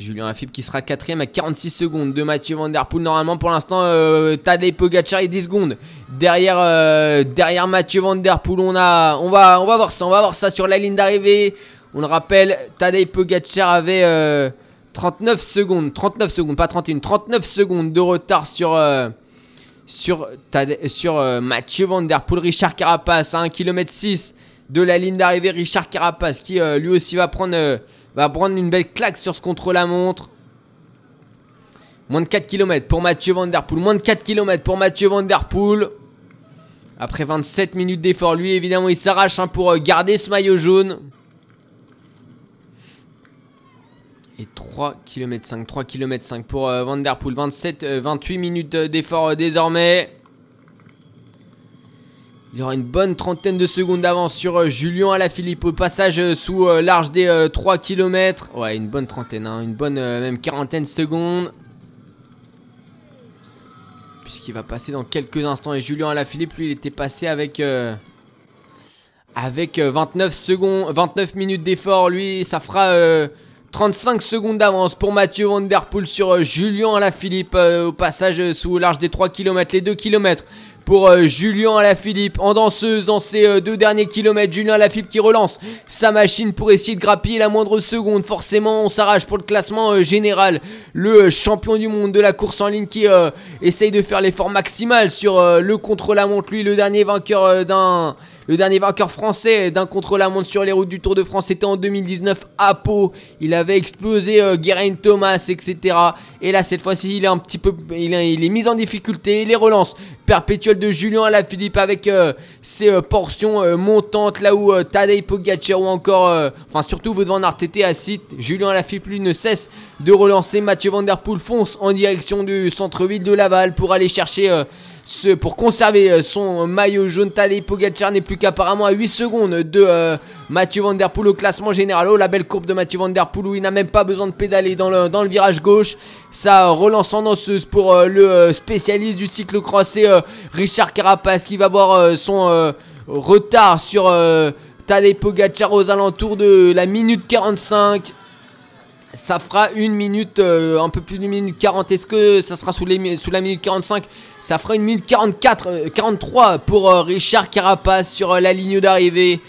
Julien Lafilippe qui sera quatrième à 46 secondes de Mathieu Van Der Poel. Normalement, pour l'instant, euh, Tadej Pogacar est 10 secondes derrière, euh, derrière Mathieu Van Der Poel. On, a, on, va, on va voir ça, on va voir ça sur la ligne d'arrivée. On le rappelle, Tadej Pogacar avait 39 euh, secondes, 39 secondes, pas 31, 39 secondes de retard sur, sur, sur Mathieu Van Der Poel. Richard Carapace à 1 km 6 de la ligne d'arrivée. Richard Carapace qui lui aussi va prendre va prendre une belle claque sur ce contre-la-montre. Moins de 4 km pour Mathieu Van. Moins de 4 km pour Mathieu Van. Après 27 minutes d'effort, lui évidemment il s'arrache hein, pour euh, garder ce maillot jaune. Et 3 km 5, 3 km 5 pour euh, Van Der Poel. 27, 28 minutes euh, d'effort désormais. Il aura une bonne trentaine de secondes d'avance sur euh, Julien Alaphilippe au passage euh, sous euh, l'arche des 3 km. Ouais, une bonne trentaine, hein, une bonne même quarantaine de secondes. Puisqu'il va passer dans quelques instants. Et Julien Alaphilippe, lui, il était passé avec, avec 29 secondes, 29 minutes d'effort. Lui, ça fera 35 secondes d'avance pour Mathieu Van Der Poel sur Julien Alaphilippe au passage sous l'arche des 3 km, les 2 km pour euh, Julien Alaphilippe en danseuse dans ces euh, deux derniers kilomètres. Julien Alaphilippe qui relance sa machine pour essayer de grappiller la moindre seconde. Forcément, on s'arrache pour le classement euh, général. Le champion du monde de la course en ligne qui essaye de faire l'effort maximal sur le contre-la-montre. Lui, le dernier vainqueur d'un le dernier vainqueur français d'un contre-la-montre sur les routes du Tour de France était en 2019 à Pau. Il avait explosé euh, Geraint Thomas, etc. Et là, cette fois-ci, il est un petit peu, il est, mis en difficulté. Les relances perpétuelles de Julien Alaphilippe avec euh, ses euh, portions montantes là où Tadej Pogacar ou encore, enfin surtout Van Aert était à site. Julien Alaphilippe lui ne cesse de relancer. Mathieu Van Der Poel fonce en direction du centre-ville de Laval pour aller chercher pour conserver euh, son maillot jaune. Tadej Pogacar n'est plus qu'apparemment à 8 secondes de euh, Mathieu Van Der Poel au classement général. Oh la belle courbe de Mathieu Van Der Poel où il n'a même pas besoin de pédaler dans le, virage gauche. Ça relance en danseuse pour euh, le spécialiste du cycle crossé Richard Carapace qui va voir son retard sur Tadej Pogacar aux alentours de la minute 45 ça fera une minute, euh, un peu plus d'une minute 40. Est-ce que ça sera sous, les, sous la minute 45 Ça fera une minute 44, 43 euh, pour euh, Richard Carapace sur la ligne d'arrivée.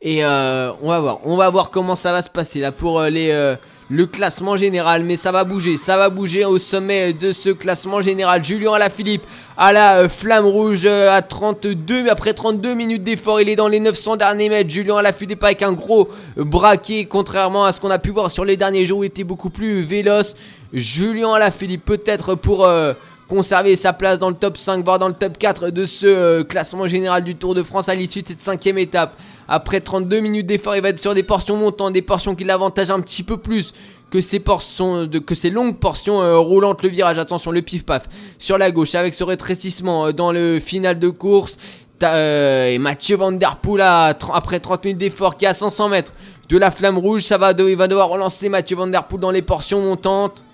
Et on va voir, on va voir comment ça va se passer là pour les le classement général. Mais ça va bouger, ça va bouger au sommet de ce classement général. Julien Alaphilippe à la euh, flamme rouge euh, à 32, après 32 minutes d'effort, il est dans les 900 derniers mètres. Julien Alaphilippe avec un gros braquet, contrairement à ce qu'on a pu voir sur les derniers jours où il était beaucoup plus véloce. Julien Alaphilippe peut-être pour... Euh, conserver sa place dans le top 5, voire dans le top 4 de ce euh, classement général du Tour de France à l'issue de cette cinquième étape. Après 32 minutes d'effort, il va être sur des portions montantes, des portions qui l'avantagent un petit peu plus que ces, longues portions euh, roulantes. Le virage, attention, le pif-paf sur la gauche avec ce rétrécissement euh, dans le final de course. et Mathieu Van Der Poel après 30 minutes d'effort qui est à 500 mètres de la flamme rouge. Ça va, il va devoir relancer Mathieu Van Der Poel dans les portions montantes.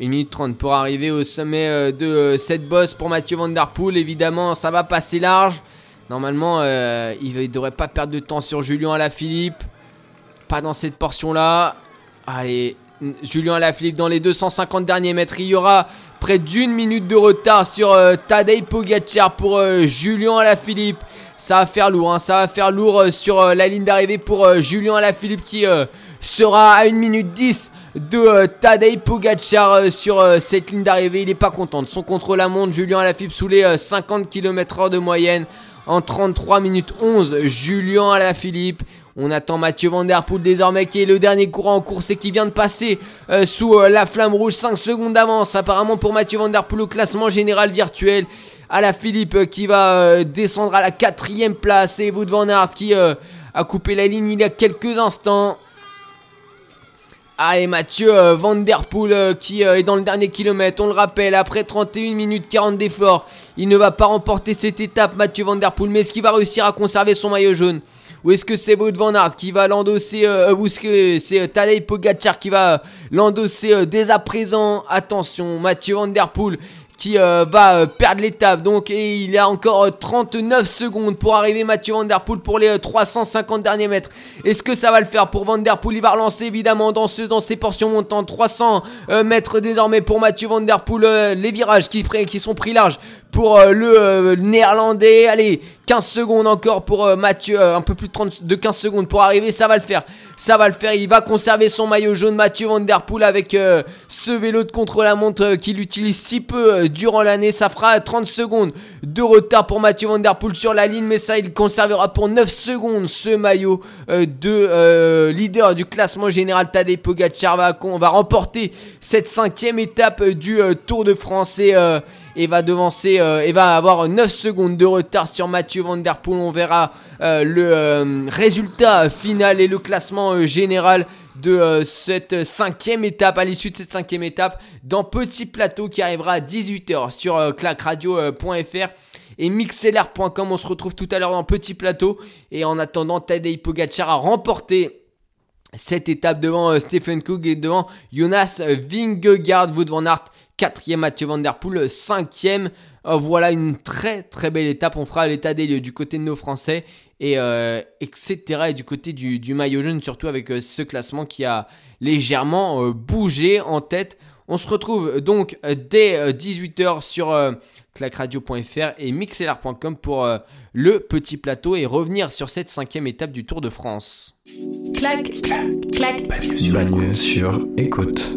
1 minute 30 pour arriver au sommet euh, de euh, cette bosse pour Mathieu Van Der Poel. Évidemment, ça va passer large. Normalement, euh, il ne devrait pas perdre de temps sur Julien Alaphilippe. Pas dans cette portion-là. Allez, Julien Alaphilippe dans les 250 derniers mètres. Il y aura près d'une minute de retard sur euh, Tadej Pogacar pour Julien Alaphilippe. Ça va faire lourd, hein. ça va faire lourd sur la ligne d'arrivée pour Julien Alaphilippe qui sera à 1 minute 10 de Tadej Pogacar sur cette ligne d'arrivée. Il n'est pas content de son contrôle à montre. Julien Alaphilippe sous les 50 km/h de moyenne en 33 minutes 11. Julien Alaphilippe. On attend Mathieu Van Der Poel désormais qui est le dernier courant en course et qui vient de passer euh, sous euh, la flamme rouge. 5 secondes d'avance apparemment pour Mathieu Van Der Poel au classement général virtuel. À la Philippe euh, qui va descendre à la quatrième place et Wout Van Aert qui a coupé la ligne il y a quelques instants. Ah et Mathieu Van Der Poel qui est dans le dernier kilomètre, on le rappelle, après 31 minutes 40 d'efforts, il ne va pas remporter cette étape Mathieu Van Der Poel, mais est-ce qu'il va réussir à conserver son maillot jaune? Ou est-ce que c'est Wout Van Aert qui va l'endosser euh, Ou est-ce que c'est euh, Tadej Pogacar qui va l'endosser euh, dès à présent? Attention, Mathieu Van Der Poel qui euh, va euh, perdre l'étape. Donc et il a encore 39 euh, secondes pour arriver Mathieu Van Der Poel pour les 350 derniers mètres. Est-ce que ça va le faire pour Van Der Il va relancer évidemment dans, ce, dans ces portions montantes. 300 mètres désormais pour Mathieu Van Der les virages qui, qui sont pris larges pour le néerlandais. Allez, 15 secondes encore pour Mathieu. un peu plus de, 30, de 15 secondes pour arriver. Ça va le faire. Ça va le faire. Il va conserver son maillot jaune Mathieu Van Der Poel avec ce vélo de contre-la-montre qu'il utilise si peu durant l'année. Ça fera 30 secondes de retard pour Mathieu Van Der Poel sur la ligne, mais ça, il conservera pour 9 secondes ce maillot euh, de euh, leader du classement général. Tadej Pogacar va, va remporter cette cinquième étape du euh, Tour de France et, va devancer et va avoir 9 secondes de retard sur Mathieu Van Der Poel. On verra le résultat final et le classement général de euh, cette cinquième étape, à l'issue de cette cinquième étape, dans Petit Plateau qui arrivera à 18h sur euh, clacradio.fr et mixlr.com. On se retrouve tout à l'heure dans Petit Plateau. Et en attendant, Tadej Pogacar a remporté cette étape devant euh, Stephen Cook et devant Jonas Vingegaard, Wout van Aert, quatrième Mathieu Van Der Poel, cinquième. voilà une très très belle étape. On fera l'état des lieux du côté de nos Français et euh, etc. Et du côté du, maillot jaune, surtout avec euh, ce classement qui a légèrement euh, bougé en tête. On se retrouve donc dès 18h sur clacradio.fr et mixlr.com pour le petit plateau et revenir sur cette cinquième étape du Tour de France. Clac, clac, clac. Bagne sur écoute.